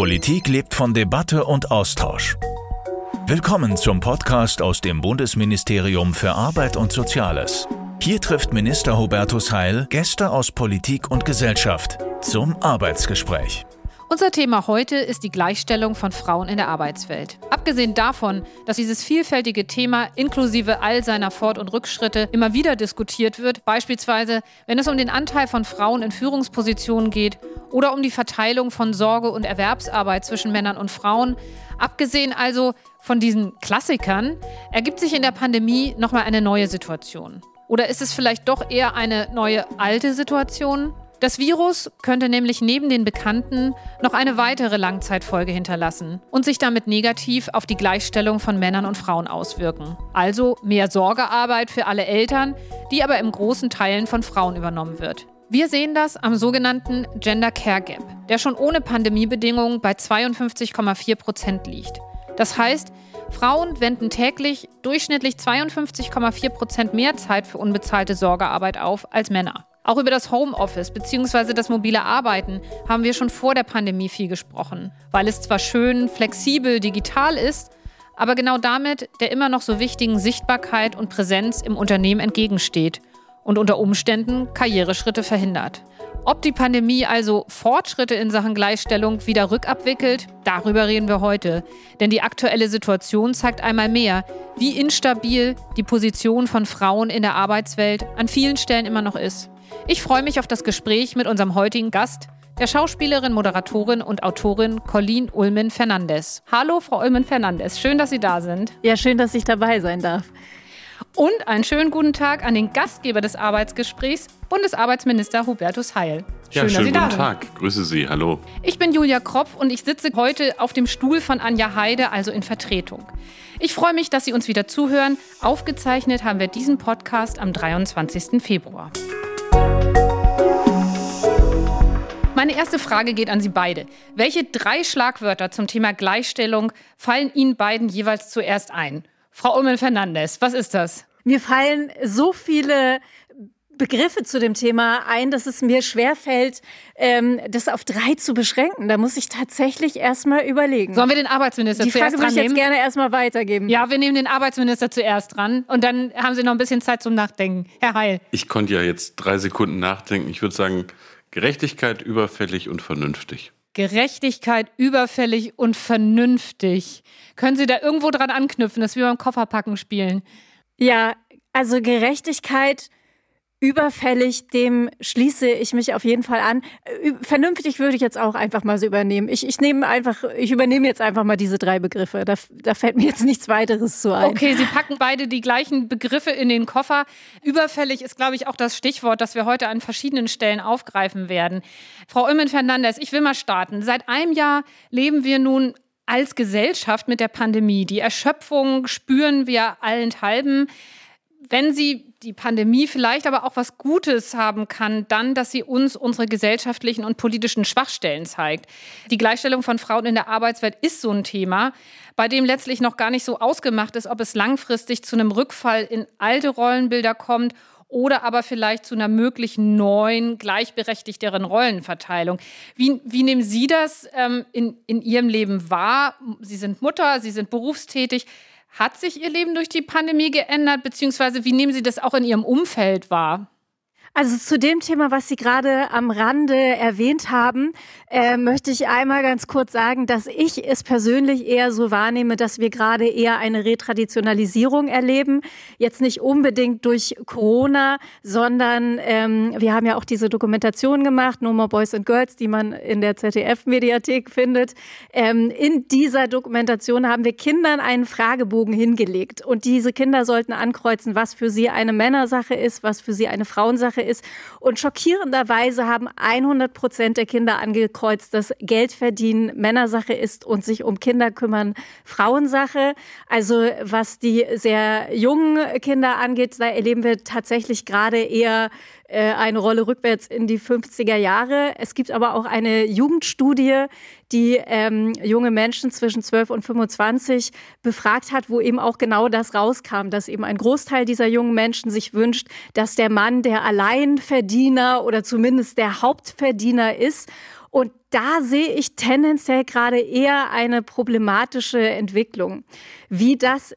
Politik lebt von Debatte und Austausch. Willkommen zum Podcast aus dem Bundesministerium für Arbeit und Soziales. Hier trifft Minister Hubertus Heil Gäste aus Politik und Gesellschaft zum Arbeitsgespräch. Unser Thema heute ist die Gleichstellung von Frauen in der Arbeitswelt. Abgesehen davon, dass dieses vielfältige Thema inklusive all seiner Fort- und Rückschritte immer wieder diskutiert wird, beispielsweise wenn es um den Anteil von Frauen in Führungspositionen geht oder um die Verteilung von Sorge- und Erwerbsarbeit zwischen Männern und Frauen, abgesehen also von diesen Klassikern, ergibt sich in der Pandemie nochmal eine neue Situation. Oder ist es vielleicht doch eher eine neue alte Situation? Das Virus könnte nämlich neben den Bekannten noch eine weitere Langzeitfolge hinterlassen und sich damit negativ auf die Gleichstellung von Männern und Frauen auswirken. Also mehr Sorgearbeit für alle Eltern, die aber im großen Teilen von Frauen übernommen wird. Wir sehen das am sogenannten Gender Care Gap, der schon ohne Pandemiebedingungen bei 52,4 Prozent liegt. Das heißt, Frauen wenden täglich durchschnittlich 52,4 Prozent mehr Zeit für unbezahlte Sorgearbeit auf als Männer. Auch über das Homeoffice bzw. das mobile Arbeiten haben wir schon vor der Pandemie viel gesprochen, weil es zwar schön, flexibel, digital ist, aber genau damit der immer noch so wichtigen Sichtbarkeit und Präsenz im Unternehmen entgegensteht und unter Umständen Karriereschritte verhindert. Ob die Pandemie also Fortschritte in Sachen Gleichstellung wieder rückabwickelt, darüber reden wir heute. Denn die aktuelle Situation zeigt einmal mehr, wie instabil die Position von Frauen in der Arbeitswelt an vielen Stellen immer noch ist. Ich freue mich auf das Gespräch mit unserem heutigen Gast, der Schauspielerin, Moderatorin und Autorin Colleen Ulmen Fernandes. Hallo, Frau Ulmen Fernandes, schön, dass Sie da sind. Ja, schön, dass ich dabei sein darf. Und einen schönen guten Tag an den Gastgeber des Arbeitsgesprächs, Bundesarbeitsminister Hubertus Heil. Schön, ja, schönen guten Tag. Grüße Sie. Hallo. Ich bin Julia Kropf und ich sitze heute auf dem Stuhl von Anja Heide, also in Vertretung. Ich freue mich, dass Sie uns wieder zuhören. Aufgezeichnet haben wir diesen Podcast am 23. Februar. Meine erste Frage geht an Sie beide. Welche drei Schlagwörter zum Thema Gleichstellung fallen Ihnen beiden jeweils zuerst ein? Frau Ullmann Fernandes, was ist das? Mir fallen so viele Begriffe zu dem Thema ein, dass es mir schwerfällt, ähm, das auf drei zu beschränken. Da muss ich tatsächlich erstmal überlegen. Sollen wir den Arbeitsminister Die zuerst Frage würde ich jetzt gerne erstmal weitergeben. Ja, wir nehmen den Arbeitsminister zuerst dran und dann haben Sie noch ein bisschen Zeit zum Nachdenken. Herr Heil. Ich konnte ja jetzt drei Sekunden nachdenken. Ich würde sagen, Gerechtigkeit überfällig und vernünftig. Gerechtigkeit überfällig und vernünftig. Können Sie da irgendwo dran anknüpfen, dass wir beim Kofferpacken spielen? Ja, also Gerechtigkeit überfällig, dem schließe ich mich auf jeden Fall an. Vernünftig würde ich jetzt auch einfach mal so übernehmen. Ich, ich nehme einfach, ich übernehme jetzt einfach mal diese drei Begriffe. Da, da fällt mir jetzt nichts weiteres zu ein. Okay, Sie packen beide die gleichen Begriffe in den Koffer. Überfällig ist, glaube ich, auch das Stichwort, das wir heute an verschiedenen Stellen aufgreifen werden. Frau Ulmen Fernandes, ich will mal starten. Seit einem Jahr leben wir nun als Gesellschaft mit der Pandemie. Die Erschöpfung spüren wir allenthalben. Wenn Sie die Pandemie vielleicht aber auch was Gutes haben kann, dann, dass sie uns unsere gesellschaftlichen und politischen Schwachstellen zeigt. Die Gleichstellung von Frauen in der Arbeitswelt ist so ein Thema, bei dem letztlich noch gar nicht so ausgemacht ist, ob es langfristig zu einem Rückfall in alte Rollenbilder kommt oder aber vielleicht zu einer möglichen neuen, gleichberechtigteren Rollenverteilung. Wie, wie nehmen Sie das ähm, in, in Ihrem Leben wahr? Sie sind Mutter, Sie sind berufstätig. Hat sich Ihr Leben durch die Pandemie geändert, beziehungsweise wie nehmen Sie das auch in Ihrem Umfeld wahr? Also zu dem Thema, was Sie gerade am Rande erwähnt haben, äh, möchte ich einmal ganz kurz sagen, dass ich es persönlich eher so wahrnehme, dass wir gerade eher eine Retraditionalisierung erleben. Jetzt nicht unbedingt durch Corona, sondern ähm, wir haben ja auch diese Dokumentation gemacht, No More Boys and Girls, die man in der ZDF-Mediathek findet. Ähm, in dieser Dokumentation haben wir Kindern einen Fragebogen hingelegt und diese Kinder sollten ankreuzen, was für sie eine Männersache ist, was für sie eine Frauensache Sache ist. Und schockierenderweise haben 100 Prozent der Kinder angekreuzt, dass Geld verdienen Männersache ist und sich um Kinder kümmern Frauensache. Also was die sehr jungen Kinder angeht, da erleben wir tatsächlich gerade eher eine Rolle rückwärts in die 50er Jahre. Es gibt aber auch eine Jugendstudie, die ähm, junge Menschen zwischen 12 und 25 befragt hat, wo eben auch genau das rauskam, dass eben ein Großteil dieser jungen Menschen sich wünscht, dass der Mann der Alleinverdiener oder zumindest der Hauptverdiener ist Und da sehe ich tendenziell gerade eher eine problematische Entwicklung. Wie das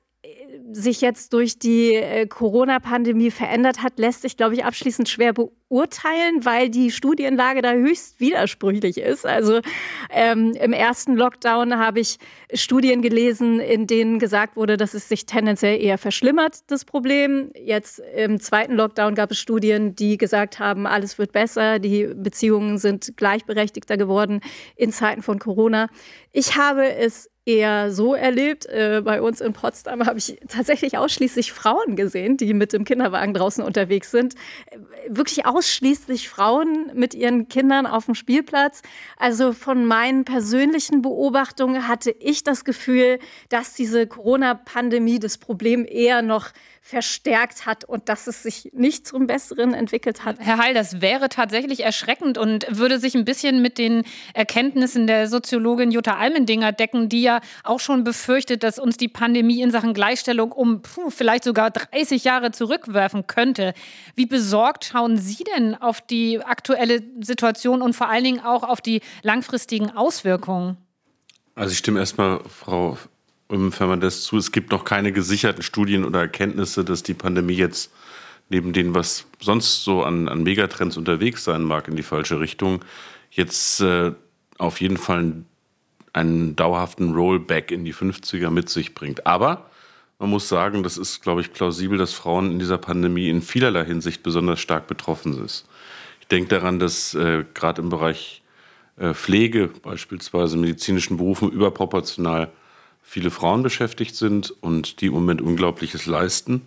sich jetzt durch die äh, Corona-Pandemie verändert hat, lässt sich, glaube ich, abschließend schwer beurteilen, weil die Studienlage da höchst widersprüchlich ist. Also ähm, im ersten Lockdown habe ich Studien gelesen, in denen gesagt wurde, dass es sich tendenziell eher verschlimmert, das Problem. Jetzt im zweiten Lockdown gab es Studien, die gesagt haben, alles wird besser, die Beziehungen sind gleichberechtigter geworden in Zeiten von Corona. Ich habe es eher so erlebt. Äh, bei uns in Potsdam habe ich tatsächlich ausschließlich Frauen gesehen, die mit dem Kinderwagen draußen unterwegs sind. Äh, wirklich ausschließlich Frauen mit ihren Kindern auf dem Spielplatz. Also von meinen persönlichen Beobachtungen hatte ich das Gefühl, dass diese Corona-Pandemie das Problem eher noch verstärkt hat und dass es sich nicht zum Besseren entwickelt hat. Herr Heil, das wäre tatsächlich erschreckend und würde sich ein bisschen mit den Erkenntnissen der Soziologin Jutta Almendinger decken, die ja auch schon befürchtet, dass uns die Pandemie in Sachen Gleichstellung um puh, vielleicht sogar 30 Jahre zurückwerfen könnte. Wie besorgt schauen Sie denn auf die aktuelle Situation und vor allen Dingen auch auf die langfristigen Auswirkungen? Also ich stimme erstmal Frau Fernandes zu. Es gibt noch keine gesicherten Studien oder Erkenntnisse, dass die Pandemie jetzt neben dem, was sonst so an, an Megatrends unterwegs sein mag in die falsche Richtung, jetzt äh, auf jeden Fall einen, einen dauerhaften Rollback in die 50er mit sich bringt. Aber man muss sagen, das ist, glaube ich, plausibel, dass Frauen in dieser Pandemie in vielerlei Hinsicht besonders stark betroffen sind. Ich denke daran, dass äh, gerade im Bereich äh, Pflege, beispielsweise medizinischen Berufen, überproportional viele Frauen beschäftigt sind und die im Moment Unglaubliches leisten.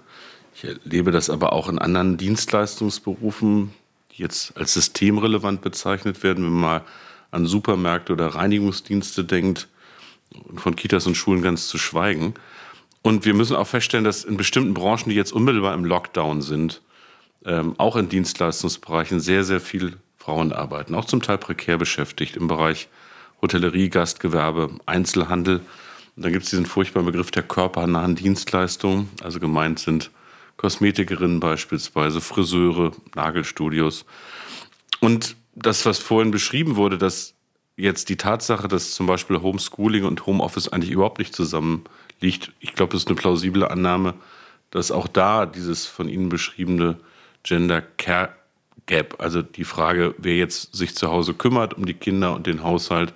Ich erlebe das aber auch in anderen Dienstleistungsberufen, die jetzt als systemrelevant bezeichnet werden, wenn man mal an Supermärkte oder Reinigungsdienste denkt und von Kitas und Schulen ganz zu schweigen. Und wir müssen auch feststellen, dass in bestimmten Branchen, die jetzt unmittelbar im Lockdown sind, ähm, auch in Dienstleistungsbereichen sehr, sehr viel Frauen arbeiten, auch zum Teil prekär beschäftigt im Bereich Hotellerie, Gastgewerbe, Einzelhandel. Und dann gibt es diesen furchtbaren Begriff der körpernahen Dienstleistungen. Also gemeint sind Kosmetikerinnen beispielsweise, Friseure, Nagelstudios. Und das, was vorhin beschrieben wurde, dass jetzt die Tatsache, dass zum Beispiel Homeschooling und Homeoffice eigentlich überhaupt nicht zusammen liegt, ich glaube, das ist eine plausible Annahme, dass auch da dieses von Ihnen beschriebene Gender Care Gap, also die Frage, wer jetzt sich zu Hause kümmert um die Kinder und den Haushalt,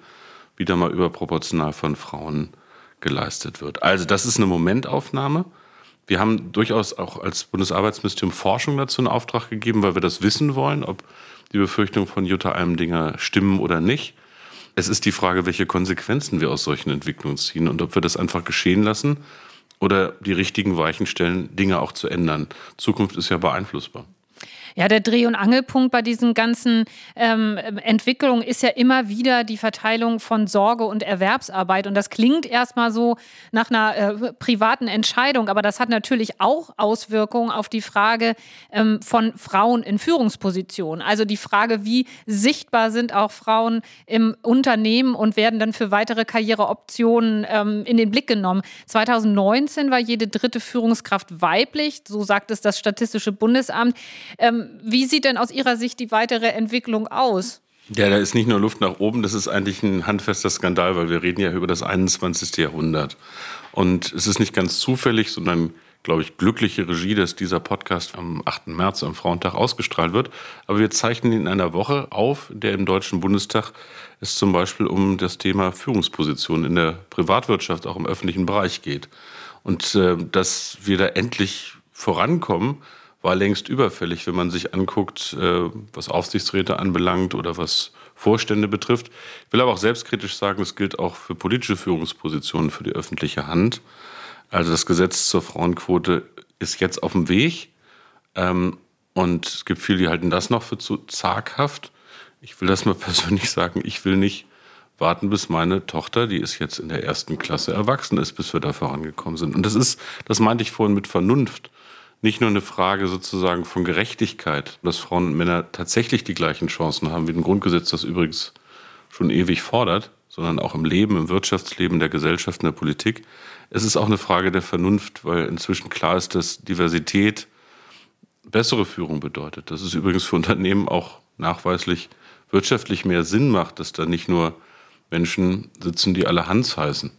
wieder mal überproportional von Frauen geleistet wird. Also das ist eine Momentaufnahme. Wir haben durchaus auch als Bundesarbeitsministerium Forschung dazu in Auftrag gegeben, weil wir das wissen wollen, ob die Befürchtungen von Jutta Almdinger stimmen oder nicht. Es ist die Frage, welche Konsequenzen wir aus solchen Entwicklungen ziehen und ob wir das einfach geschehen lassen oder die richtigen Weichen stellen, Dinge auch zu ändern. Zukunft ist ja beeinflussbar. Ja, der Dreh- und Angelpunkt bei diesen ganzen ähm, Entwicklungen ist ja immer wieder die Verteilung von Sorge und Erwerbsarbeit. Und das klingt erstmal so nach einer äh, privaten Entscheidung, aber das hat natürlich auch Auswirkungen auf die Frage ähm, von Frauen in Führungspositionen. Also die Frage, wie sichtbar sind auch Frauen im Unternehmen und werden dann für weitere Karriereoptionen ähm, in den Blick genommen. 2019 war jede dritte Führungskraft weiblich, so sagt es das Statistische Bundesamt. Ähm, wie sieht denn aus Ihrer Sicht die weitere Entwicklung aus? Ja, da ist nicht nur Luft nach oben, das ist eigentlich ein handfester Skandal, weil wir reden ja über das 21. Jahrhundert. Und es ist nicht ganz zufällig, sondern, glaube ich, glückliche Regie, dass dieser Podcast am 8. März, am Frauentag, ausgestrahlt wird. Aber wir zeichnen ihn in einer Woche auf, der im Deutschen Bundestag es zum Beispiel um das Thema Führungsposition in der Privatwirtschaft, auch im öffentlichen Bereich geht. Und äh, dass wir da endlich vorankommen, war längst überfällig, wenn man sich anguckt, äh, was Aufsichtsräte anbelangt oder was Vorstände betrifft. Ich will aber auch selbstkritisch sagen, es gilt auch für politische Führungspositionen für die öffentliche Hand. Also das Gesetz zur Frauenquote ist jetzt auf dem Weg. Ähm, und es gibt viele, die halten das noch für zu zaghaft. Ich will das mal persönlich sagen, ich will nicht warten, bis meine Tochter, die ist jetzt in der ersten Klasse, erwachsen ist, bis wir da vorangekommen sind. Und das ist, das meinte ich vorhin mit Vernunft nicht nur eine Frage sozusagen von Gerechtigkeit, dass Frauen und Männer tatsächlich die gleichen Chancen haben, wie ein Grundgesetz das übrigens schon ewig fordert, sondern auch im Leben, im Wirtschaftsleben, der Gesellschaft, in der Politik. Es ist auch eine Frage der Vernunft, weil inzwischen klar ist, dass Diversität bessere Führung bedeutet. Das ist übrigens für Unternehmen auch nachweislich wirtschaftlich mehr Sinn macht, dass da nicht nur Menschen sitzen, die alle Hans heißen.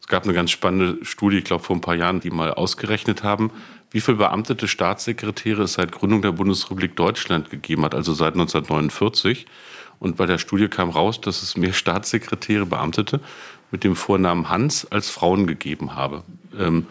Es gab eine ganz spannende Studie, ich glaube vor ein paar Jahren, die mal ausgerechnet haben, wie viele beamtete Staatssekretäre es seit Gründung der Bundesrepublik Deutschland gegeben hat, also seit 1949. Und bei der Studie kam raus, dass es mehr Staatssekretäre, Beamtete mit dem Vornamen Hans als Frauen gegeben habe. Ähm,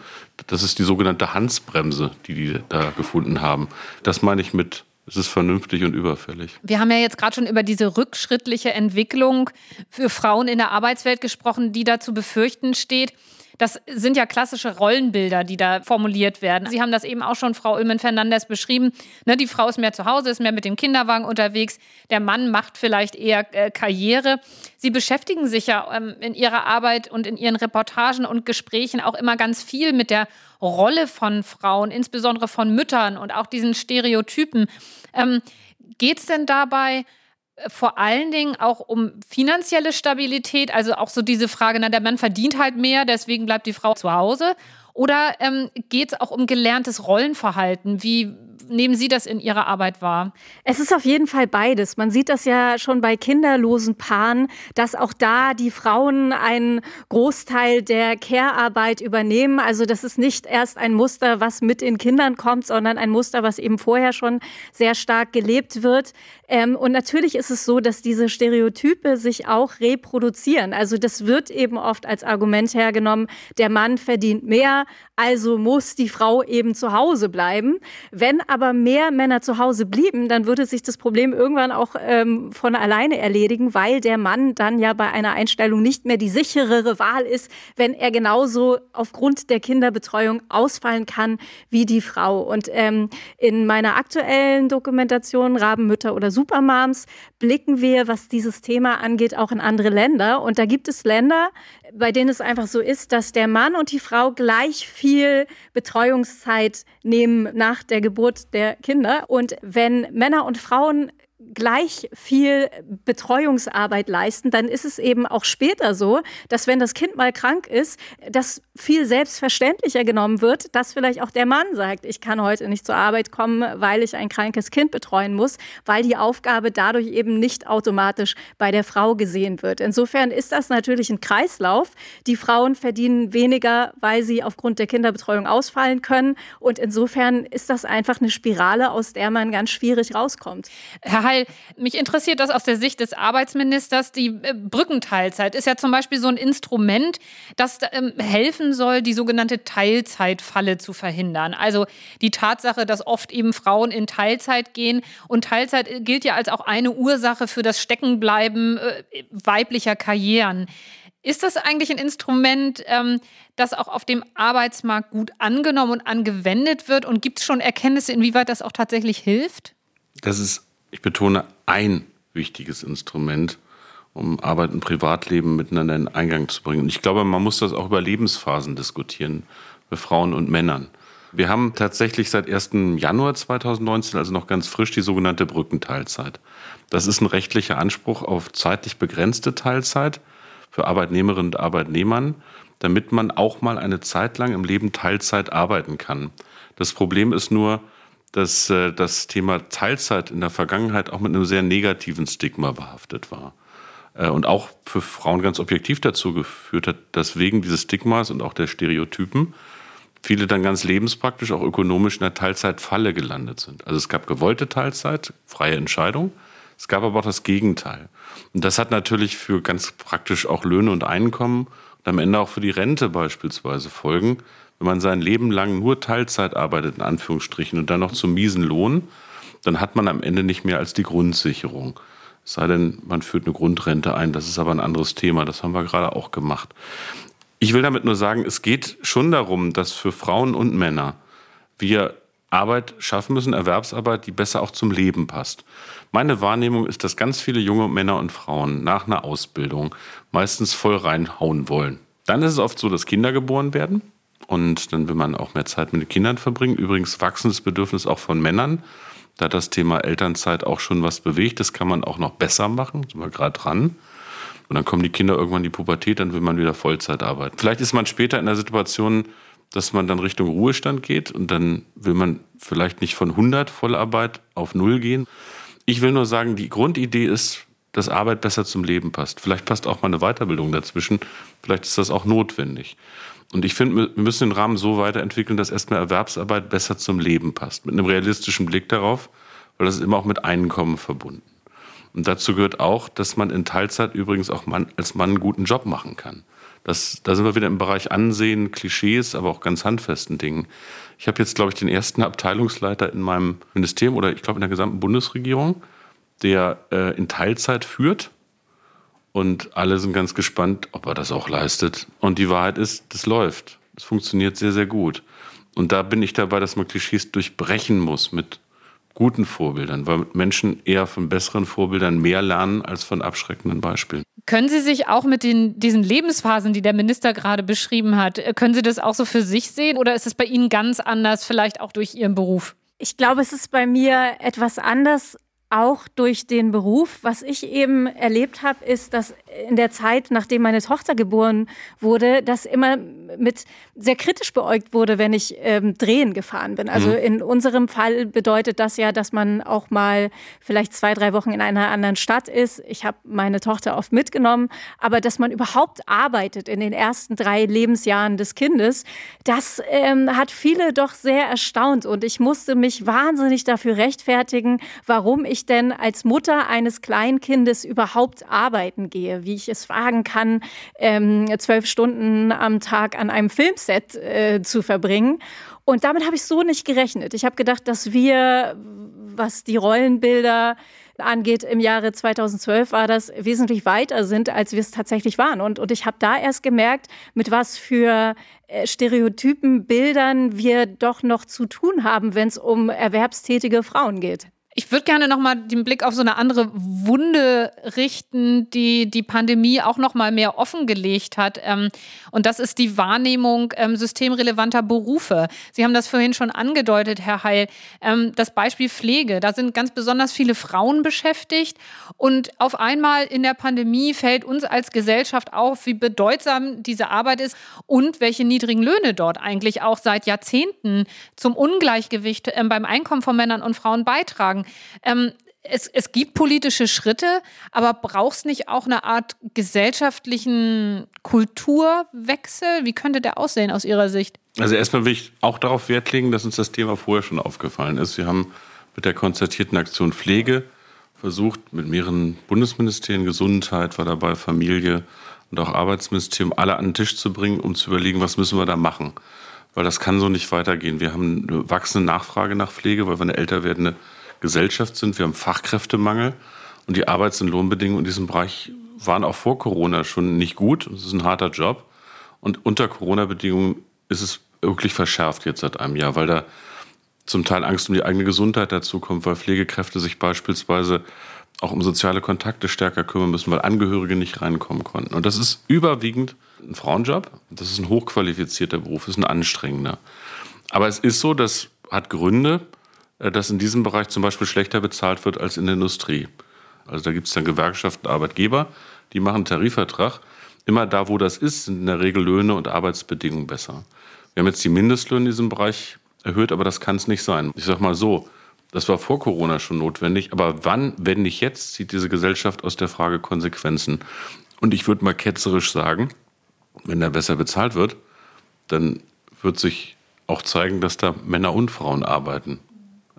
das ist die sogenannte Hansbremse, die die da gefunden haben. Das meine ich mit es ist vernünftig und überfällig. Wir haben ja jetzt gerade schon über diese rückschrittliche Entwicklung für Frauen in der Arbeitswelt gesprochen, die da zu befürchten steht. Das sind ja klassische Rollenbilder, die da formuliert werden. Sie haben das eben auch schon, Frau Ullmann-Fernandes, beschrieben. Ne, die Frau ist mehr zu Hause, ist mehr mit dem Kinderwagen unterwegs. Der Mann macht vielleicht eher äh, Karriere. Sie beschäftigen sich ja ähm, in Ihrer Arbeit und in Ihren Reportagen und Gesprächen auch immer ganz viel mit der Rolle von Frauen, insbesondere von Müttern und auch diesen Stereotypen. Ähm, Geht es denn dabei vor allen Dingen auch um finanzielle Stabilität, also auch so diese Frage, na, der Mann verdient halt mehr, deswegen bleibt die Frau zu Hause. Oder ähm, geht es auch um gelerntes Rollenverhalten? Wie nehmen Sie das in Ihrer Arbeit wahr? Es ist auf jeden Fall beides. Man sieht das ja schon bei kinderlosen Paaren, dass auch da die Frauen einen Großteil der Care-Arbeit übernehmen. Also das ist nicht erst ein Muster, was mit den Kindern kommt, sondern ein Muster, was eben vorher schon sehr stark gelebt wird. Ähm, und natürlich ist es so, dass diese Stereotype sich auch reproduzieren. Also das wird eben oft als Argument hergenommen, der Mann verdient mehr, also muss die Frau eben zu Hause bleiben. Wenn aber mehr Männer zu Hause blieben, dann würde sich das Problem irgendwann auch ähm, von alleine erledigen, weil der Mann dann ja bei einer Einstellung nicht mehr die sicherere Wahl ist, wenn er genauso aufgrund der Kinderbetreuung ausfallen kann wie die Frau. Und ähm, in meiner aktuellen Dokumentation Rabenmütter oder Supermoms blicken wir, was dieses Thema angeht, auch in andere Länder. Und da gibt es Länder, bei denen es einfach so ist, dass der Mann und die Frau gleich viel Betreuungszeit nehmen nach der Geburt der Kinder. Und wenn Männer und Frauen gleich viel Betreuungsarbeit leisten, dann ist es eben auch später so, dass wenn das Kind mal krank ist, das viel selbstverständlicher genommen wird, dass vielleicht auch der Mann sagt, ich kann heute nicht zur Arbeit kommen, weil ich ein krankes Kind betreuen muss, weil die Aufgabe dadurch eben nicht automatisch bei der Frau gesehen wird. Insofern ist das natürlich ein Kreislauf. Die Frauen verdienen weniger, weil sie aufgrund der Kinderbetreuung ausfallen können. Und insofern ist das einfach eine Spirale, aus der man ganz schwierig rauskommt. Herr Heil, mich interessiert das aus der Sicht des Arbeitsministers. Die äh, Brückenteilzeit ist ja zum Beispiel so ein Instrument, das ähm, helfen soll, die sogenannte Teilzeitfalle zu verhindern. Also die Tatsache, dass oft eben Frauen in Teilzeit gehen. Und Teilzeit äh, gilt ja als auch eine Ursache für das Steckenbleiben äh, weiblicher Karrieren. Ist das eigentlich ein Instrument, ähm, das auch auf dem Arbeitsmarkt gut angenommen und angewendet wird? Und gibt es schon Erkenntnisse, inwieweit das auch tatsächlich hilft? Das ist ich betone, ein wichtiges Instrument, um Arbeit und Privatleben miteinander in Eingang zu bringen. Und ich glaube, man muss das auch über Lebensphasen diskutieren, bei Frauen und Männern. Wir haben tatsächlich seit 1. Januar 2019, also noch ganz frisch, die sogenannte Brückenteilzeit. Das ist ein rechtlicher Anspruch auf zeitlich begrenzte Teilzeit für Arbeitnehmerinnen und Arbeitnehmern, damit man auch mal eine Zeit lang im Leben Teilzeit arbeiten kann. Das Problem ist nur, dass äh, das Thema Teilzeit in der Vergangenheit auch mit einem sehr negativen Stigma behaftet war. Äh, und auch für Frauen ganz objektiv dazu geführt hat, dass wegen dieses Stigmas und auch der Stereotypen viele dann ganz lebenspraktisch, auch ökonomisch in der Teilzeitfalle gelandet sind. Also es gab gewollte Teilzeit, freie Entscheidung. Es gab aber auch das Gegenteil. Und das hat natürlich für ganz praktisch auch Löhne und Einkommen und am Ende auch für die Rente beispielsweise Folgen, wenn man sein Leben lang nur Teilzeit arbeitet, in Anführungsstrichen, und dann noch zum miesen Lohn, dann hat man am Ende nicht mehr als die Grundsicherung. Es sei denn, man führt eine Grundrente ein. Das ist aber ein anderes Thema. Das haben wir gerade auch gemacht. Ich will damit nur sagen, es geht schon darum, dass für Frauen und Männer wir Arbeit schaffen müssen, Erwerbsarbeit, die besser auch zum Leben passt. Meine Wahrnehmung ist, dass ganz viele junge Männer und Frauen nach einer Ausbildung meistens voll reinhauen wollen. Dann ist es oft so, dass Kinder geboren werden. Und dann will man auch mehr Zeit mit den Kindern verbringen. Übrigens wachsendes Bedürfnis auch von Männern. Da hat das Thema Elternzeit auch schon was bewegt. Das kann man auch noch besser machen. Sind wir gerade dran. Und dann kommen die Kinder irgendwann in die Pubertät, dann will man wieder Vollzeit arbeiten. Vielleicht ist man später in der Situation, dass man dann Richtung Ruhestand geht und dann will man vielleicht nicht von 100 Vollarbeit auf Null gehen. Ich will nur sagen, die Grundidee ist, dass Arbeit besser zum Leben passt. Vielleicht passt auch mal eine Weiterbildung dazwischen. Vielleicht ist das auch notwendig. Und ich finde, wir müssen den Rahmen so weiterentwickeln, dass erstmal Erwerbsarbeit besser zum Leben passt. Mit einem realistischen Blick darauf, weil das ist immer auch mit Einkommen verbunden. Und dazu gehört auch, dass man in Teilzeit übrigens auch Mann, als Mann einen guten Job machen kann. Das, da sind wir wieder im Bereich Ansehen, Klischees, aber auch ganz handfesten Dingen. Ich habe jetzt, glaube ich, den ersten Abteilungsleiter in meinem Ministerium oder ich glaube in der gesamten Bundesregierung, der äh, in Teilzeit führt. Und alle sind ganz gespannt, ob er das auch leistet. Und die Wahrheit ist, das läuft. Es funktioniert sehr, sehr gut. Und da bin ich dabei, dass man Klischees durchbrechen muss mit guten Vorbildern, weil Menschen eher von besseren Vorbildern mehr lernen als von abschreckenden Beispielen. Können Sie sich auch mit den, diesen Lebensphasen, die der Minister gerade beschrieben hat, äh, können Sie das auch so für sich sehen oder ist es bei Ihnen ganz anders, vielleicht auch durch Ihren Beruf? Ich glaube, es ist bei mir etwas anders, auch durch den Beruf. Was ich eben erlebt habe, ist, dass in der Zeit, nachdem meine Tochter geboren wurde, das immer mit sehr kritisch beäugt wurde, wenn ich ähm, drehen gefahren bin. Also mhm. in unserem Fall bedeutet das ja, dass man auch mal vielleicht zwei, drei Wochen in einer anderen Stadt ist. Ich habe meine Tochter oft mitgenommen, aber dass man überhaupt arbeitet in den ersten drei Lebensjahren des Kindes, das ähm, hat viele doch sehr erstaunt und ich musste mich wahnsinnig dafür rechtfertigen, warum ich denn als Mutter eines Kleinkindes überhaupt arbeiten gehe, wie ich es wagen kann, ähm, zwölf Stunden am Tag an einem Filmset äh, zu verbringen. Und damit habe ich so nicht gerechnet. Ich habe gedacht, dass wir, was die Rollenbilder angeht, im Jahre 2012 war das wesentlich weiter sind, als wir es tatsächlich waren. Und, und ich habe da erst gemerkt, mit was für äh, Stereotypen, Bildern wir doch noch zu tun haben, wenn es um erwerbstätige Frauen geht. Ich würde gerne noch mal den Blick auf so eine andere Wunde richten, die die Pandemie auch noch mal mehr offengelegt hat. Ähm, und das ist die Wahrnehmung ähm, systemrelevanter Berufe. Sie haben das vorhin schon angedeutet, Herr Heil. Ähm, das Beispiel Pflege. Da sind ganz besonders viele Frauen beschäftigt. Und auf einmal in der Pandemie fällt uns als Gesellschaft auf, wie bedeutsam diese Arbeit ist und welche niedrigen Löhne dort eigentlich auch seit Jahrzehnten zum Ungleichgewicht beim Einkommen von Männern und Frauen beitragen. Ähm, es, es, gibt politische Schritte, aber braucht es nicht auch eine Art gesellschaftlichen Kulturwechsel? Wie könnte der aussehen aus Ihrer Sicht? Also erstmal will ich auch darauf Wert legen, dass uns das Thema vorher schon aufgefallen ist. Wir haben mit der konzertierten Aktion Pflege versucht, mit mehreren Bundesministerien, Gesundheit war dabei, Familie und auch Arbeitsministerium, alle an den Tisch zu bringen, um zu überlegen, was müssen wir da machen. Weil das kann so nicht weitergehen. Wir haben eine wachsende Nachfrage nach Pflege, weil wir eine älter werdende Gesellschaft sind. Wir haben Fachkräftemangel und die Arbeits- und Lohnbedingungen in diesem Bereich waren auch vor Corona schon nicht gut. Es ist ein harter Job. Und unter Corona-Bedingungen ist es wirklich verschärft jetzt seit einem Jahr, weil da zum Teil Angst um die eigene Gesundheit dazukommt, weil Pflegekräfte sich beispielsweise auch um soziale Kontakte stärker kümmern müssen, weil Angehörige nicht reinkommen konnten. Und das ist überwiegend ein Frauenjob. Das ist ein hochqualifizierter Beruf, ist ein anstrengender. Aber es ist so, das hat Gründe. Äh, dass in diesem Bereich zum Beispiel schlechter bezahlt wird als in der Industrie. Also da gibt es dann Gewerkschaften, Arbeitgeber, die machen einen Tarifvertrag. Immer da, wo das ist, sind in der Regel Löhne und Arbeitsbedingungen besser. Wir haben jetzt die Mindestlöhne in diesem Bereich erhöht, aber das kann es nicht sein. Ich sage mal so, das war vor Corona schon notwendig, aber wann, wenn nicht jetzt, zieht diese Gesellschaft aus der Frage Konsequenzen. Und ich würde mal ketzerisch sagen, wenn da besser bezahlt wird, dann wird sich auch zeigen, dass da Männer und Frauen arbeiten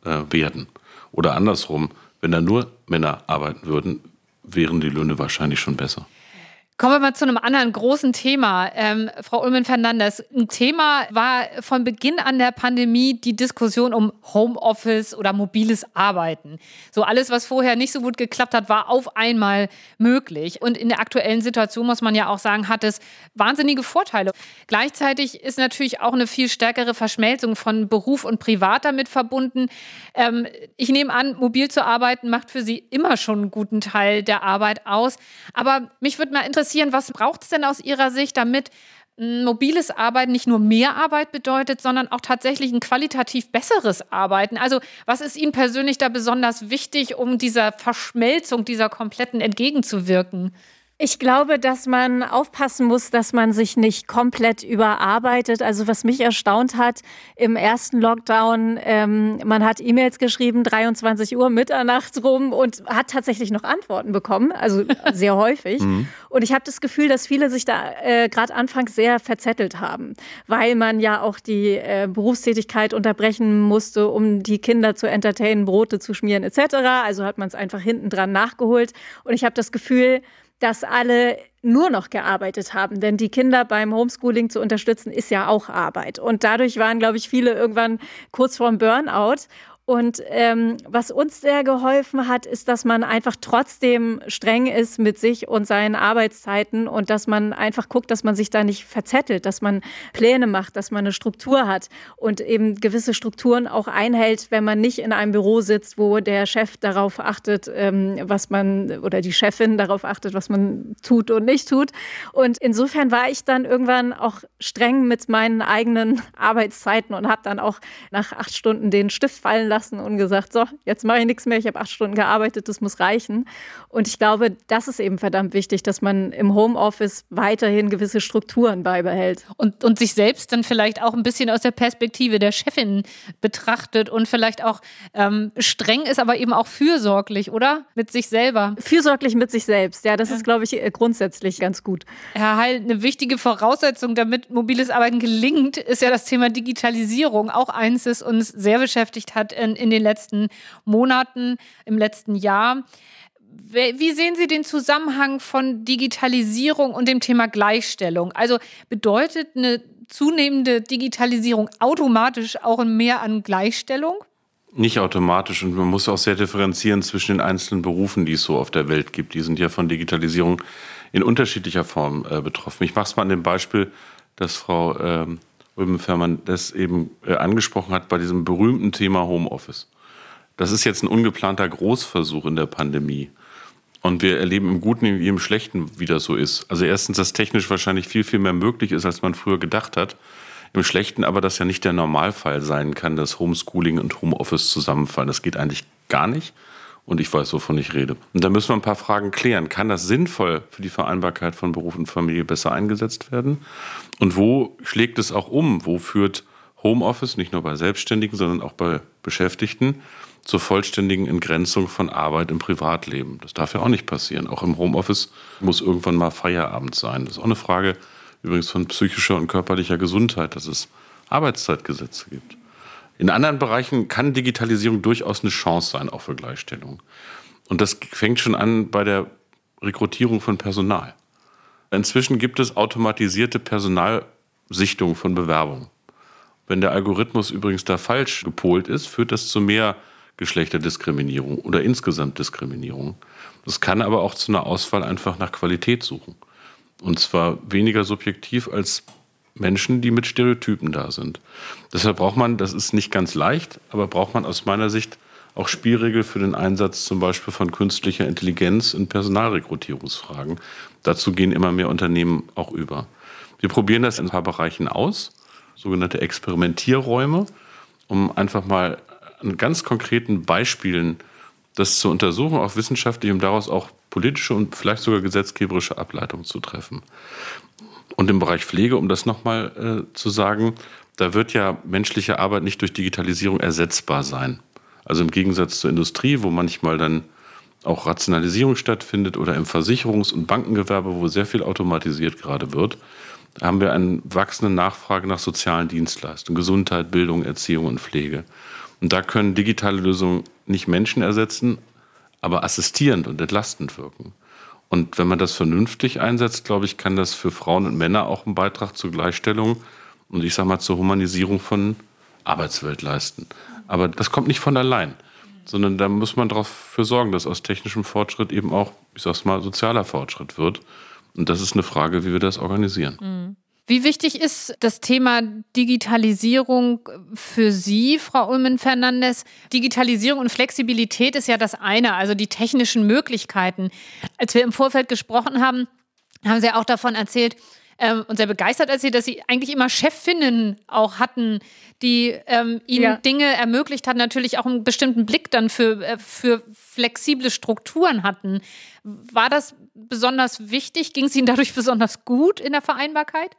äh, werden. Oder andersrum, wenn da nur Männer arbeiten würden, wären die Löhne wahrscheinlich schon besser. Kommen wir mal zu einem anderen großen Thema. Ähm, Frau Ulmen-Fernandes, ein Thema war von Beginn an der Pandemie die Diskussion um Homeoffice oder mobiles Arbeiten. So alles, was vorher nicht so gut geklappt hat, war auf einmal möglich. Und in der aktuellen Situation muss man ja auch sagen, hat es wahnsinnige Vorteile. Gleichzeitig ist natürlich auch eine viel stärkere Verschmelzung von Beruf und Privat damit verbunden. Ähm, ich nehme an, mobil zu arbeiten macht für Sie immer schon einen guten Teil der Arbeit aus. Aber mich würde mal interessieren, interessieren, was braucht es denn aus Ihrer Sicht, damit mobiles Arbeiten nicht nur mehr Arbeit bedeutet, sondern auch tatsächlich ein qualitativ besseres Arbeiten. Also was ist Ihnen persönlich da besonders wichtig, um dieser Verschmelzung, dieser kompletten entgegenzuwirken? Ich glaube, dass man aufpassen muss, dass man sich nicht komplett überarbeitet. Also was mich erstaunt hat im ersten Lockdown, ähm, man hat E-Mails geschrieben, 23 Uhr Mitternachts rum und hat tatsächlich noch Antworten bekommen, also sehr häufig. Mhm. Und ich habe das Gefühl, dass viele sich da äh, gerade anfangs sehr verzettelt haben, weil man ja auch die äh, Berufstätigkeit unterbrechen musste, um die Kinder zu entertainen, Brote zu schmieren etc. Also hat man es einfach hinten dran nachgeholt. Und ich habe das Gefühl, dass alle nur noch gearbeitet haben. Denn die Kinder beim Homeschooling zu unterstützen, ist ja auch Arbeit. Und dadurch waren, glaube ich, viele irgendwann kurz vorm Burnout. Und ähm, was uns sehr geholfen hat, ist, dass man einfach trotzdem streng ist mit sich und seinen Arbeitszeiten und dass man einfach guckt, dass man sich da nicht verzettelt, dass man Pläne macht, dass man eine Struktur hat und eben gewisse Strukturen auch einhält, wenn man nicht in einem Büro sitzt, wo der Chef darauf achtet, ähm, was man oder die Chefin darauf achtet, was man tut und nicht tut. Und insofern war ich dann irgendwann auch streng mit meinen eigenen Arbeitszeiten und habe dann auch nach acht Stunden den Stift fallen lassen gelassen und gesagt, so, jetzt mache ich nichts mehr, ich habe acht Stunden gearbeitet, das muss reichen. Und ich glaube, das ist eben verdammt wichtig, dass man im Homeoffice weiterhin gewisse Strukturen beibehält. Und, und sich selbst dann vielleicht auch ein bisschen aus der Perspektive der Chefin betrachtet und vielleicht auch ähm, streng ist, aber eben auch fürsorglich, oder? Mit sich selber. Fürsorglich mit sich selbst, ja, das ist, glaube ich, äh, grundsätzlich ganz gut. Herr Heil, eine wichtige Voraussetzung, damit mobiles Arbeiten gelingt, ist ja das Thema Digitalisierung. Auch eins, das uns sehr beschäftigt hat in, in den letzten Monaten, im letzten Jahr. Wie sehen Sie den Zusammenhang von Digitalisierung und dem Thema Gleichstellung? Also bedeutet eine zunehmende Digitalisierung automatisch auch ein Mehr an Gleichstellung? Nicht automatisch und man muss auch sehr differenzieren zwischen den einzelnen Berufen, die es so auf der Welt gibt. Die sind ja von Digitalisierung in unterschiedlicher Form äh, betroffen. Ich mache es mal an dem Beispiel, dass Frau ähm, Rübenfermann das eben äh, angesprochen hat bei diesem berühmten Thema Homeoffice. Das ist jetzt ein ungeplanter Großversuch in der Pandemie. Und wir erleben im Guten wie im Schlechten, wie das so ist. Also erstens, dass technisch wahrscheinlich viel, viel mehr möglich ist, als man früher gedacht hat. Im Schlechten aber, dass ja nicht der Normalfall sein kann, dass Homeschooling und Homeoffice zusammenfallen. Das geht eigentlich gar nicht. Und ich weiß, wovon ich rede. Und da müssen wir ein paar Fragen klären. Kann das sinnvoll für die Vereinbarkeit von Beruf und Familie besser eingesetzt werden? Und wo schlägt es auch um? Wo führt Homeoffice, nicht nur bei Selbstständigen, sondern auch bei Beschäftigten, zur vollständigen Entgrenzung von Arbeit im Privatleben? Das darf ja auch nicht passieren. Auch im Homeoffice muss irgendwann mal Feierabend sein. Das ist auch eine Frage übrigens von psychischer und körperlicher Gesundheit, dass es Arbeitszeitgesetze gibt. In anderen Bereichen kann Digitalisierung durchaus eine Chance sein, auch für Gleichstellung. Und das fängt schon an bei der Rekrutierung von Personal. Inzwischen gibt es automatisierte Personalsichtung von Bewerbungen. Wenn der Algorithmus übrigens da falsch gepolt ist, führt das zu mehr Geschlechterdiskriminierung oder insgesamt Diskriminierung. Das kann aber auch zu einer Auswahl einfach nach Qualität suchen. Und zwar weniger subjektiv als Menschen, die mit Stereotypen da sind. Deshalb braucht man, das ist nicht ganz leicht, aber braucht man aus meiner Sicht auch Spielregeln für den Einsatz zum Beispiel von künstlicher Intelligenz in Personalrekrutierungsfragen. Dazu gehen immer mehr Unternehmen auch über. Wir probieren das in ein paar Bereichen aus, sogenannte Experimentierräume, um einfach mal an ganz konkreten Beispielen das zu untersuchen, auch wissenschaftlich, um daraus auch politische und vielleicht sogar gesetzgeberische Ableitungen zu treffen. Und im Bereich Pflege, um das nochmal äh, zu sagen, da wird ja menschliche Arbeit nicht durch Digitalisierung ersetzbar sein. Also im Gegensatz zur Industrie, wo manchmal dann auch Rationalisierung stattfindet oder im Versicherungs- und Bankengewerbe, wo sehr viel automatisiert gerade wird, haben wir eine wachsende Nachfrage nach sozialen Dienstleistungen, Gesundheit, Bildung, Erziehung und Pflege. Und da können digitale Lösungen nicht Menschen ersetzen, aber assistierend und entlastend wirken. Und wenn man das vernünftig einsetzt, glaube ich, kann das für Frauen und Männer auch einen Beitrag zur Gleichstellung und ich sage mal zur Humanisierung von Arbeitswelt leisten. Aber das kommt nicht von allein, sondern da muss man dafür sorgen, dass aus technischem Fortschritt eben auch, ich sag's mal, sozialer Fortschritt wird. Und das ist eine Frage, wie wir das organisieren. Mhm. Wie wichtig ist das Thema Digitalisierung für Sie, Frau Ulmen-Fernandes? Digitalisierung und Flexibilität ist ja das eine, also die technischen Möglichkeiten. Als wir im Vorfeld gesprochen haben, haben Sie auch davon erzählt, ähm, und sehr begeistert erzählt, dass sie eigentlich immer Chefinnen auch hatten, die ähm, ihnen ja. Dinge ermöglicht hatten, natürlich auch einen bestimmten Blick dann für, äh, für flexible Strukturen hatten. War das besonders wichtig? Ging es Ihnen dadurch besonders gut in der Vereinbarkeit?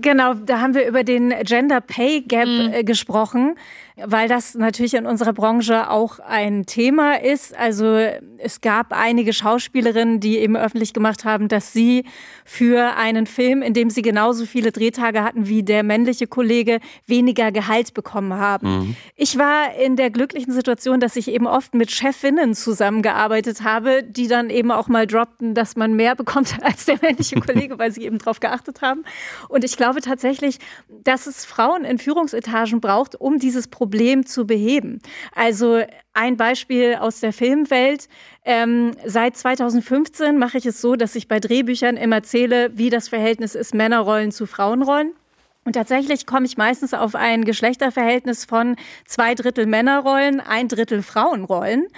Genau, da haben wir über den Gender Pay Gap mhm. äh, gesprochen weil das natürlich in unserer Branche auch ein Thema ist. Also es gab einige Schauspielerinnen, die eben öffentlich gemacht haben, dass sie für einen Film, in dem sie genauso viele Drehtage hatten wie der männliche Kollege, weniger Gehalt bekommen haben. Mhm. Ich war in der glücklichen Situation, dass ich eben oft mit Chefinnen zusammengearbeitet habe, die dann eben auch mal droppten, dass man mehr bekommt als der männliche Kollege, weil sie eben darauf geachtet haben. Und ich glaube tatsächlich, dass es Frauen in Führungsetagen braucht, um dieses Problem zu beheben. Also ein Beispiel aus der Filmwelt. Ähm, seit 2015 mache ich es so, dass ich bei Drehbüchern immer erzähle, wie das Verhältnis ist Männerrollen zu Frauenrollen. Und tatsächlich komme ich meistens auf ein Geschlechterverhältnis von zwei Drittel Männerrollen, ein Drittel Frauenrollen.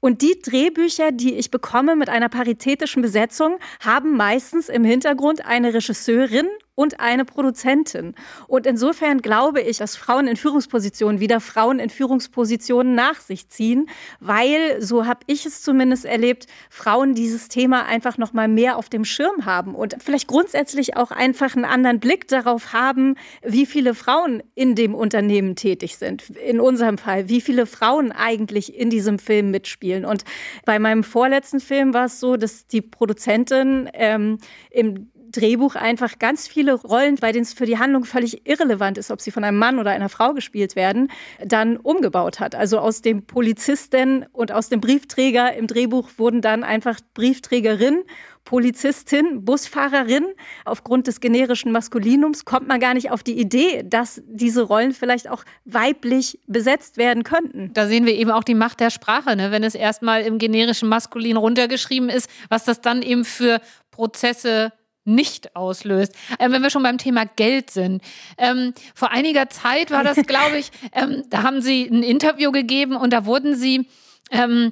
Und die Drehbücher, die ich bekomme mit einer paritätischen Besetzung, haben meistens im Hintergrund eine Regisseurin und eine Produzentin. Und insofern glaube ich, dass Frauen in Führungspositionen wieder Frauen in Führungspositionen nach sich ziehen, weil, so habe ich es zumindest erlebt, Frauen dieses Thema einfach noch mal mehr auf dem Schirm haben und vielleicht grundsätzlich auch einfach einen anderen Blick darauf haben, wie viele Frauen in dem Unternehmen tätig sind. In unserem Fall, wie viele Frauen eigentlich in diesem Film mitspielen. Und bei meinem vorletzten Film war es so, dass die Produzentin ähm, im Drehbuch einfach ganz viele Rollen, bei denen es für die Handlung völlig irrelevant ist, ob sie von einem Mann oder einer Frau gespielt werden, dann umgebaut hat. Also aus dem Polizisten und aus dem Briefträger im Drehbuch wurden dann einfach Briefträgerin Polizistin, Busfahrerin. Aufgrund des generischen Maskulinums kommt man gar nicht auf die Idee, dass diese Rollen vielleicht auch weiblich besetzt werden könnten. Da sehen wir eben auch die Macht der Sprache, ne? wenn es erstmal im generischen Maskulin runtergeschrieben ist, was das dann eben für Prozesse nicht auslöst. Ähm, wenn wir schon beim Thema Geld sind. Ähm, vor einiger Zeit war das, glaube ich, ähm, da haben Sie ein Interview gegeben und da wurden Sie ähm,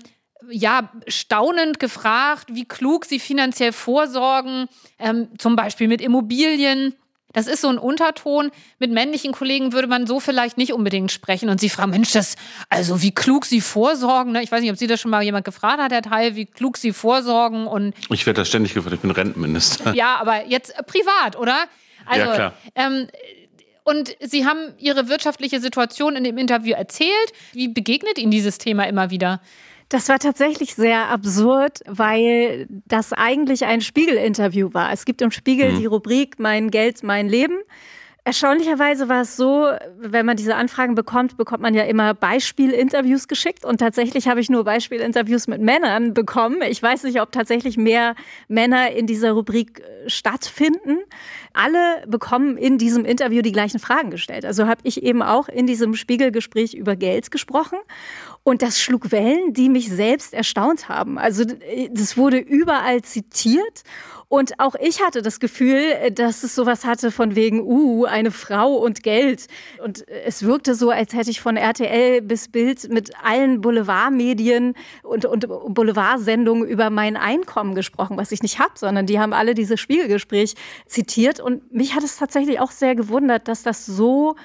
ja, staunend gefragt, wie klug sie finanziell vorsorgen, ähm, zum Beispiel mit Immobilien. Das ist so ein Unterton. Mit männlichen Kollegen würde man so vielleicht nicht unbedingt sprechen. Und sie fragen, Mensch, das, also wie klug sie vorsorgen. Ne? Ich weiß nicht, ob Sie das schon mal jemand gefragt hat, Herr Teil, wie klug sie vorsorgen. Und ich werde das ständig gefragt, ich bin Rentenminister. Ja, aber jetzt äh, privat, oder? Also, ja, klar. Ähm, und Sie haben Ihre wirtschaftliche Situation in dem Interview erzählt. Wie begegnet Ihnen dieses Thema immer wieder? Das war tatsächlich sehr absurd, weil das eigentlich ein Spiegel-Interview war. Es gibt im Spiegel mhm. die Rubrik Mein Geld, mein Leben. Erstaunlicherweise war es so, wenn man diese Anfragen bekommt, bekommt man ja immer Beispielinterviews geschickt. Und tatsächlich habe ich nur Beispielinterviews mit Männern bekommen. Ich weiß nicht, ob tatsächlich mehr Männer in dieser Rubrik äh, stattfinden. Alle bekommen in diesem Interview die gleichen Fragen gestellt. Also habe ich eben auch in diesem Spiegelgespräch über Geld gesprochen. Und das schlug Wellen, die mich selbst erstaunt haben. Also das wurde überall zitiert. Und auch ich hatte das Gefühl, dass es sowas hatte von wegen, uh, eine Frau und Geld. Und es wirkte so, als hätte ich von RTL bis Bild mit allen Boulevardmedien und, und Boulevardsendungen über mein Einkommen gesprochen, was ich nicht habe, sondern die haben alle dieses Spiegelgespräch zitiert. Und mich hat es tatsächlich auch sehr gewundert, dass das so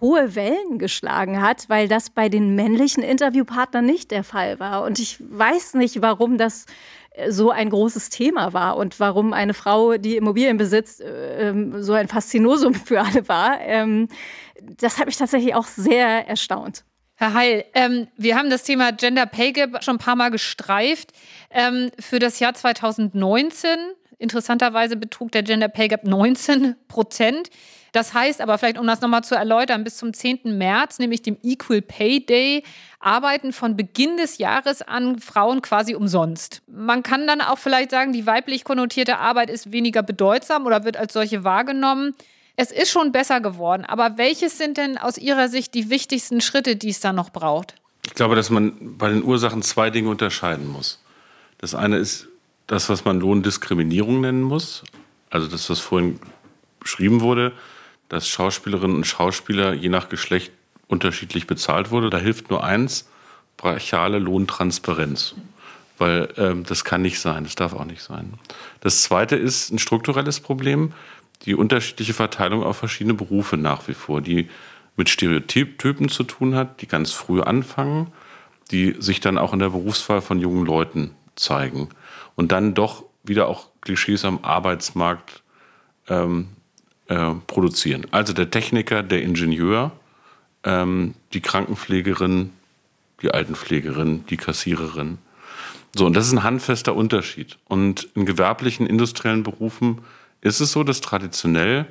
hohe Wellen geschlagen hat, weil das bei den männlichen Interviewpartnern nicht der Fall war. Und ich weiß nicht, warum das äh, so ein großes Thema war und warum eine Frau, die Immobilien besitzt, äh, ähm, so ein Faszinosum für alle war. Ähm, das hat mich tatsächlich auch sehr erstaunt. Herr Heil, ähm, wir haben das Thema Gender Pay Gap schon ein paar Mal gestreift. Ähm, für das Jahr 2019, interessanterweise betrug der Gender Pay Gap 19 Prozent. Das heißt aber vielleicht, um das nochmal zu erläutern, bis zum 10. März, nämlich dem Equal Pay Day, arbeiten von Beginn des Jahres an Frauen quasi umsonst. Man kann dann auch vielleicht sagen, die weiblich konnotierte Arbeit ist weniger bedeutsam oder wird als solche wahrgenommen. Es ist schon besser geworden, aber welches sind denn aus Ihrer Sicht die wichtigsten Schritte, die es da noch braucht? Ich glaube, dass man bei den Ursachen zwei Dinge unterscheiden muss. Das eine ist das, was man Lohndiskriminierung nennen muss, also das, was vorhin beschrieben wurde, dass Schauspielerinnen und Schauspieler je nach Geschlecht unterschiedlich bezahlt wurde. Da hilft nur eins, brachiale Lohntransparenz. Weil ähm, das kann nicht sein, das darf auch nicht sein. Das zweite ist ein strukturelles Problem. die unterschiedliche Verteilung auf verschiedene Berufe nach wie vor, die mit Stereotypen zu tun hat, die ganz früh anfangen, die sich dann auch in der Berufswahl von jungen Leuten zeigen und dann doch wieder auch Klischees am Arbeitsmarkt ähm, äh, produzieren. Also der Techniker, der Ingenieur, ähm, die Krankenpflegerin, die Altenpflegerin, die Kassiererin. So, und das ist ein handfester Unterschied. Und in gewerblichen, industriellen Berufen ist es so, dass traditionell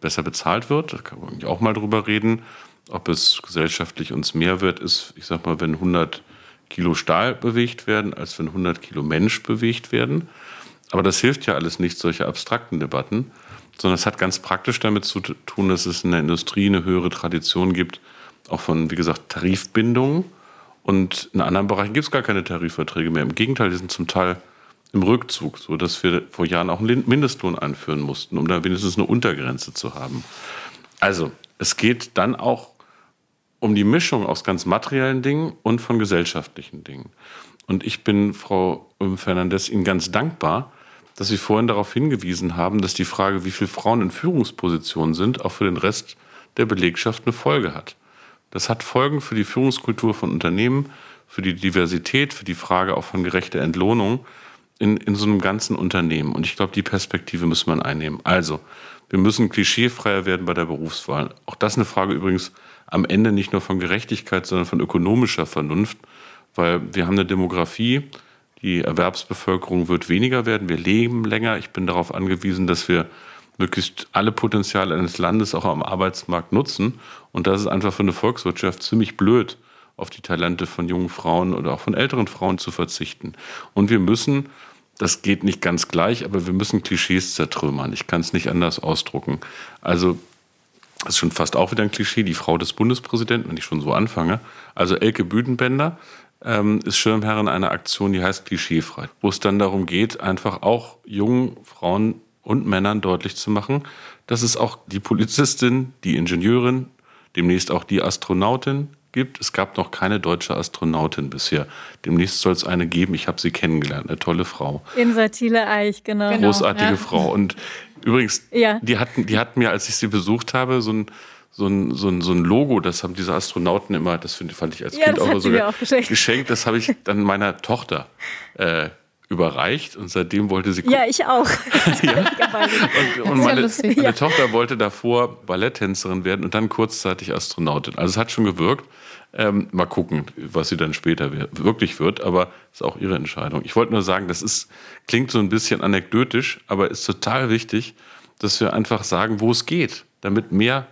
besser bezahlt wird. Da kann man auch mal drüber reden. Ob es gesellschaftlich uns mehr wird, ist, ich sag mal, wenn 100 Kilo Stahl bewegt werden, als wenn 100 Kilo Mensch bewegt werden. Aber das hilft ja alles nicht, solche abstrakten Debatten, sondern es hat ganz praktisch damit zu tun, dass es in der Industrie eine höhere Tradition gibt, auch von, wie gesagt, Tarifbindungen. Und in anderen Bereichen gibt es gar keine Tarifverträge mehr. Im Gegenteil, die sind zum Teil im Rückzug, so dass wir vor Jahren auch einen Mindestlohn einführen mussten, um da wenigstens eine Untergrenze zu haben. Also, es geht dann auch um die Mischung aus ganz materiellen Dingen und von gesellschaftlichen Dingen. Und ich bin, Frau Fernandes, Ihnen ganz dankbar, dass Sie vorhin darauf hingewiesen haben, dass die Frage, wie viele Frauen in Führungspositionen sind, auch für den Rest der Belegschaft eine Folge hat. Das hat Folgen für die Führungskultur von Unternehmen, für die Diversität, für die Frage auch von gerechter Entlohnung in, in so einem ganzen Unternehmen. Und ich glaube, die Perspektive muss man einnehmen. Also, wir müssen klischeefreier werden bei der Berufswahl. Auch das ist eine Frage übrigens am Ende nicht nur von Gerechtigkeit, sondern von ökonomischer Vernunft, weil wir haben eine Demografie, die Erwerbsbevölkerung wird weniger werden, wir leben länger. Ich bin darauf angewiesen, dass wir möglichst alle Potenziale eines Landes auch am Arbeitsmarkt nutzen. Und das ist einfach für eine Volkswirtschaft ziemlich blöd, auf die Talente von jungen Frauen oder auch von älteren Frauen zu verzichten. Und wir müssen das geht nicht ganz gleich, aber wir müssen Klischees zertrümmern. Ich kann es nicht anders ausdrucken. Also, das ist schon fast auch wieder ein Klischee, die Frau des Bundespräsidenten, wenn ich schon so anfange. Also Elke Büdenbender ähm, ist Schirmherrin einer Aktion, die heißt Klischeefrei, wo es dann darum geht, einfach auch jungen Frauen und Männern deutlich zu machen, dass es auch die Polizistin, die Ingenieurin, demnächst auch die Astronautin, gibt. Es gab noch keine deutsche Astronautin bisher. Demnächst soll es eine geben. Ich habe sie kennengelernt. Eine tolle Frau. Insa Thiele Eich, genau. Großartige ja. Frau. Und übrigens, ja. die, hatten, die hatten mir, als ich sie besucht habe, so ein so ein, so, ein, so ein Logo, das haben diese Astronauten immer, das find, fand ich als ja, Kind auch so auch geschenkt. geschenkt. Das habe ich dann meiner Tochter äh, überreicht und seitdem wollte sie. Ja, ich auch. ja. Und, und meine, meine ja. Tochter wollte davor Balletttänzerin werden und dann kurzzeitig Astronautin. Also es hat schon gewirkt. Ähm, mal gucken, was sie dann später wirklich wird, aber ist auch ihre Entscheidung. Ich wollte nur sagen, das ist, klingt so ein bisschen anekdotisch, aber ist total wichtig, dass wir einfach sagen, wo es geht, damit mehr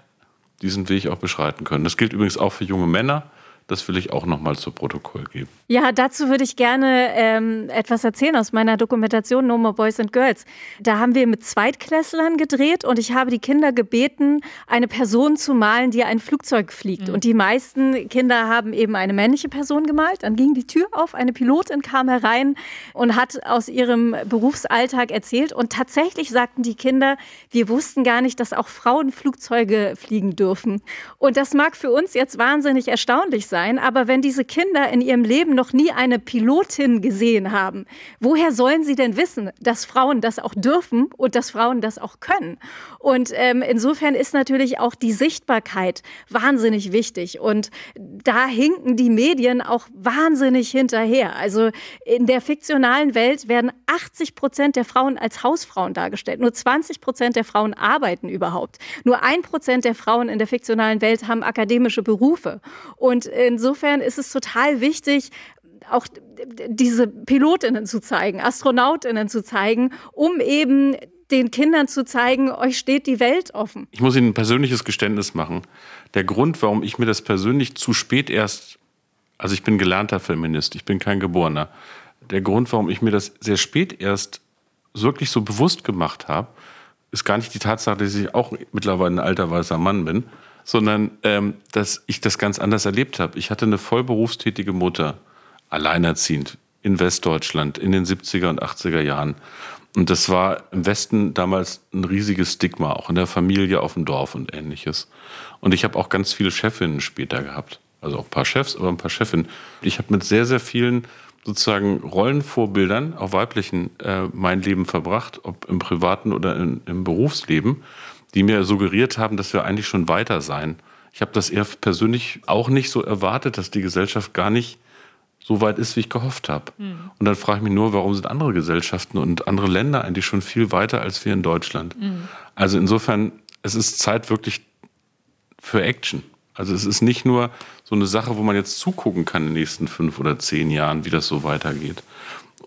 diesen Weg auch beschreiten können. Das gilt übrigens auch für junge Männer. Das will ich auch noch mal zu Protokoll geben. Ja, dazu würde ich gerne ähm, etwas erzählen aus meiner Dokumentation No More Boys and Girls. Da haben wir mit Zweitklässlern gedreht und ich habe die Kinder gebeten, eine Person zu malen, die ein Flugzeug fliegt. Mhm. Und die meisten Kinder haben eben eine männliche Person gemalt. Dann ging die Tür auf, eine Pilotin kam herein und hat aus ihrem Berufsalltag erzählt. Und tatsächlich sagten die Kinder, wir wussten gar nicht, dass auch Frauen Flugzeuge fliegen dürfen. Und das mag für uns jetzt wahnsinnig erstaunlich sein sein, aber wenn diese Kinder in ihrem Leben noch nie eine Pilotin gesehen haben, woher sollen sie denn wissen, dass Frauen das auch dürfen und dass Frauen das auch können? Und ähm, insofern ist natürlich auch die Sichtbarkeit wahnsinnig wichtig. Und da hinken die Medien auch wahnsinnig hinterher. Also in der fiktionalen Welt werden 80 Prozent der Frauen als Hausfrauen dargestellt. Nur 20 Prozent der Frauen arbeiten überhaupt. Nur ein Prozent der Frauen in der fiktionalen Welt haben akademische Berufe. Und insofern ist es total wichtig, auch diese Pilotinnen zu zeigen, Astronautinnen zu zeigen, um eben den Kindern zu zeigen, euch steht die Welt offen. Ich muss Ihnen ein persönliches Geständnis machen. Der Grund, warum ich mir das persönlich zu spät erst, also ich bin gelernter Feminist, ich bin kein Geborener, der Grund, warum ich mir das sehr spät erst wirklich so bewusst gemacht habe, ist gar nicht die Tatsache, dass ich auch mittlerweile ein alter weißer Mann bin, sondern ähm, dass ich das ganz anders erlebt habe. Ich hatte eine vollberufstätige Mutter, alleinerziehend in Westdeutschland in den 70er und 80er Jahren. Und das war im Westen damals ein riesiges Stigma, auch in der Familie, auf dem Dorf und ähnliches. Und ich habe auch ganz viele Chefinnen später gehabt. Also auch ein paar Chefs, aber ein paar Chefinnen. Ich habe mit sehr, sehr vielen sozusagen Rollenvorbildern, auch weiblichen, äh, mein Leben verbracht, ob im privaten oder in, im Berufsleben, die mir suggeriert haben, dass wir eigentlich schon weiter sein. Ich habe das eher persönlich auch nicht so erwartet, dass die Gesellschaft gar nicht so weit ist, wie ich gehofft habe. Mhm. Und dann frage ich mich nur, warum sind andere Gesellschaften und andere Länder eigentlich schon viel weiter als wir in Deutschland? Mhm. Also insofern, es ist Zeit wirklich für Action. Also es ist nicht nur so eine Sache, wo man jetzt zugucken kann in den nächsten fünf oder zehn Jahren, wie das so weitergeht.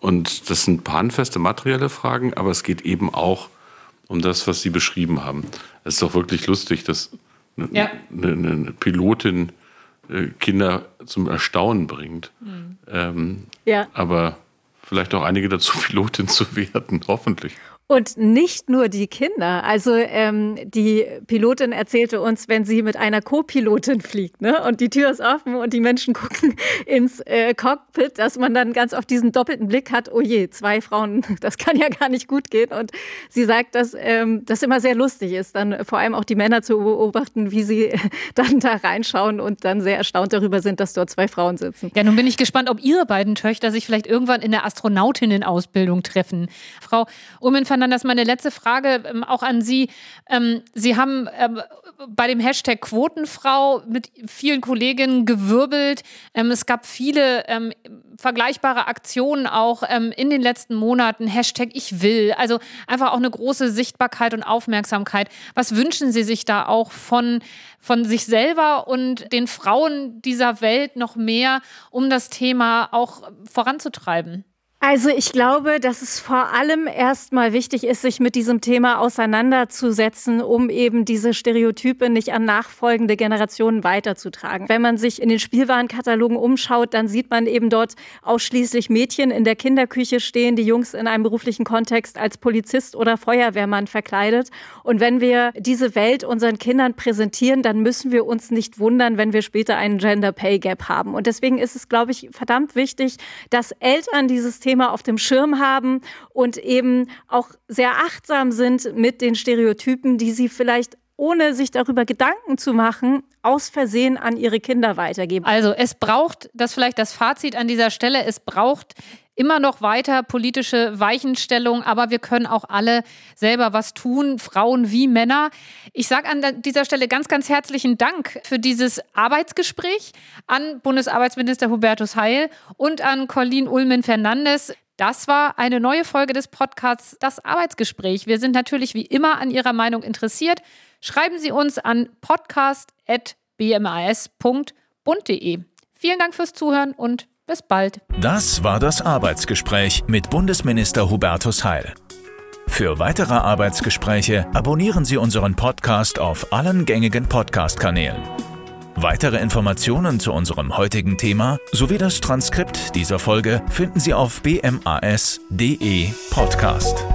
Und das sind handfeste materielle Fragen, aber es geht eben auch um das, was Sie beschrieben haben. Es ist doch wirklich lustig, dass eine, ja. eine, eine Pilotin Kinder zum Erstaunen bringt. Mhm. Ähm, ja. Aber vielleicht auch einige dazu, Pilotin zu werden, hoffentlich. Und nicht nur die Kinder. Also ähm, die Pilotin erzählte uns, wenn sie mit einer Co-Pilotin fliegt, ne, und die Tür ist offen und die Menschen gucken ins äh, Cockpit, dass man dann ganz oft diesen doppelten Blick hat, oh je, zwei Frauen, das kann ja gar nicht gut gehen. Und sie sagt, dass ähm, das immer sehr lustig ist, dann vor allem auch die Männer zu beobachten, wie sie dann da reinschauen und dann sehr erstaunt darüber sind, dass dort zwei Frauen sitzen. Ja, nun bin ich gespannt, ob Ihre beiden Töchter sich vielleicht irgendwann in der Astronautinnen-Ausbildung treffen. Frau Ullmann Fernandes, meine letzte Frage ähm, auch an Sie. Ähm, Sie haben ähm, bei dem Hashtag Quotenfrau mit vielen Kolleginnen gewirbelt. Ähm, es gab viele ähm, vergleichbare Aktionen auch in den letzten Monaten. Hashtag Ich will. Also einfach auch eine große Sichtbarkeit und Aufmerksamkeit. Was wünschen Sie sich da auch von, von sich selber und den Frauen dieser Welt noch mehr, um das Thema auch voranzutreiben? Also ich glaube, dass es vor allem erstmal wichtig ist, sich mit diesem Thema auseinanderzusetzen, um eben diese Stereotype nicht an nachfolgende Generationen weiterzutragen. Wenn man sich in den Spielwarenkatalogen umschaut, dann sieht man eben dort ausschließlich Mädchen in der Kinderküche stehen, die Jungs in einem beruflichen Kontext als Polizist oder Feuerwehrmann verkleidet. Und wenn wir diese Welt unseren Kindern präsentieren, dann müssen wir uns nicht wundern, wenn wir später einen Gender Pay Gap haben. Und deswegen ist es, glaube ich, verdammt wichtig, dass Eltern dieses Thema Thema auf dem Schirm haben und eben auch sehr achtsam sind mit den Stereotypen, die sie vielleicht ohne sich darüber Gedanken zu machen, aus Versehen an ihre Kinder weitergeben. Also es braucht, das vielleicht das Fazit an dieser Stelle, es braucht immer noch weiter politische Weichenstellung, aber wir können auch alle selber was tun, Frauen wie Männer. Ich sage an dieser Stelle ganz, ganz herzlichen Dank für dieses Arbeitsgespräch an Bundesarbeitsminister Hubertus Heil und an Colleen Ulmen-Fernandes. Das war eine neue Folge des Podcasts Das Arbeitsgespräch. Wir sind natürlich wie immer an Ihrer Meinung interessiert. Schreiben Sie uns an podcast.bmas.bund.de. Vielen Dank fürs Zuhören und bis bald. Das war das Arbeitsgespräch mit Bundesminister Hubertus Heil. Für weitere Arbeitsgespräche abonnieren Sie unseren Podcast auf allen gängigen Podcast-Kanälen. Weitere Informationen zu unserem heutigen Thema sowie das Transkript dieser Folge finden Sie auf bmas.de Podcast.